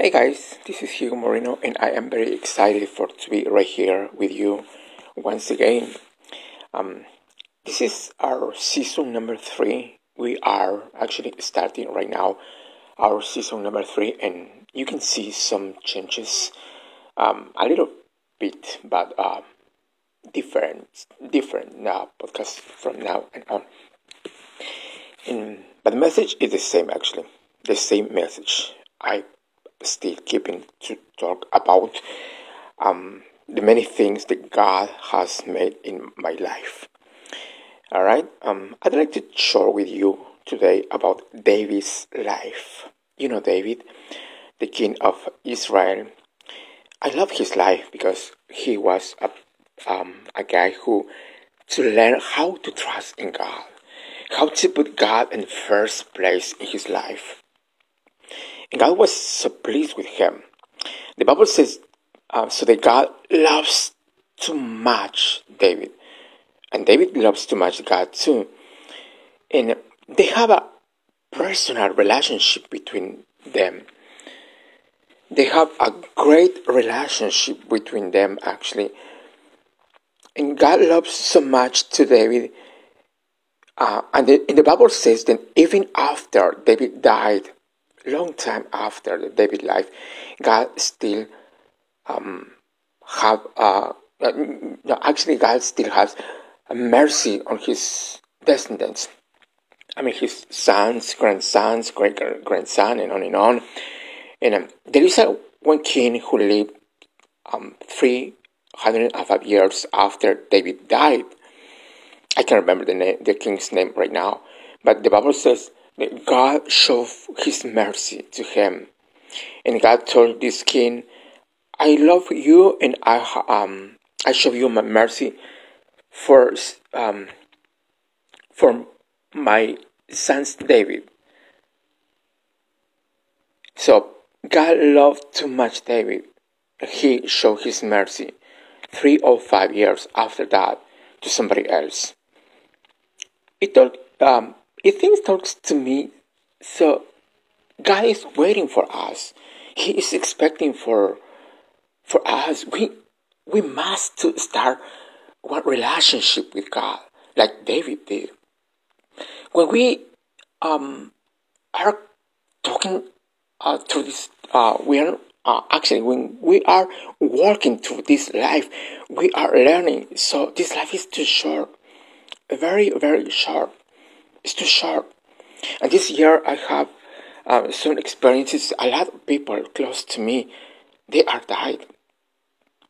Hey guys, this is Hugo Moreno, and I am very excited for to be right here with you once again. Um, this is our season number three. We are actually starting right now our season number three, and you can see some changes, um, a little bit, but uh, different, different now podcast from now and on. And, but the message is the same actually, the same message. I still keeping to talk about um, the many things that God has made in my life. All right, um, I'd like to share with you today about David's life. You know, David, the king of Israel. I love his life because he was a, um, a guy who to learn how to trust in God, how to put God in first place in his life. And God was so pleased with him. The Bible says, uh, so that God loves too much David. And David loves too much God too. And they have a personal relationship between them. They have a great relationship between them actually. And God loves so much to David. Uh, and the, and the Bible says that even after David died, long time after the David life, God still um, have uh, no, actually God still has mercy on his descendants. I mean his sons, grandsons, great grandson, and on and on. And um, there is a one king who lived um, three hundred and five years after David died. I can't remember the name, the king's name right now, but the Bible says God showed his mercy to him. And God told this king, I love you and I, um, I show you my mercy for, um, for my son's David. So God loved too much David. He showed his mercy three or five years after that to somebody else. It told um, if things talks to me, so God is waiting for us. He is expecting for for us. We we must to start one relationship with God, like David did. When we um, are talking uh, through this, uh, we are uh, actually when we are walking through this life, we are learning. So this life is too short, very very short. It's too short. And this year I have uh, some experiences. A lot of people close to me, they are died.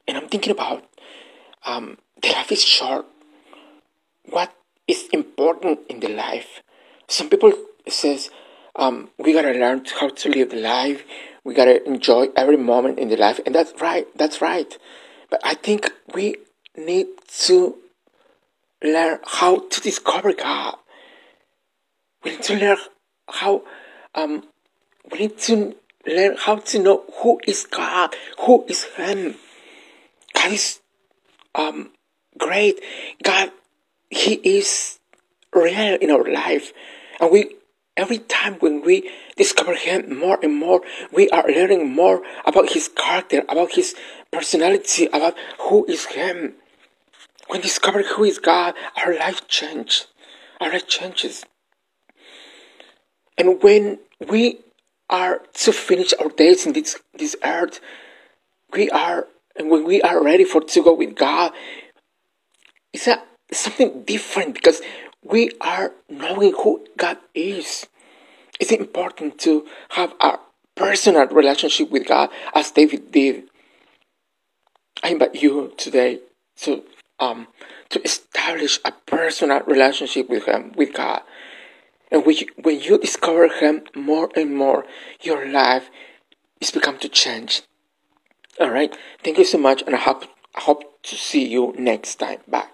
And I'm thinking about um, the life is short. What is important in the life? Some people says um, we gotta learn how to live the life. We gotta enjoy every moment in the life, and that's right. That's right. But I think we need to learn how to discover God. We need to learn how um, we need to learn how to know who is God, who is Him. God is um, great. God, He is real in our life, and we every time when we discover Him more and more, we are learning more about His character, about His personality, about who is Him. When we discover who is God, our life changes. Our life changes. And when we are to finish our days in this, this earth, we are, and when we are ready for to go with God, it's a, something different because we are knowing who God is. It's important to have a personal relationship with God as David did. I invite you today to um to establish a personal relationship with him with God. And when you, when you discover Him more and more, your life is become to change. All right. Thank you so much, and I hope I hope to see you next time. Bye.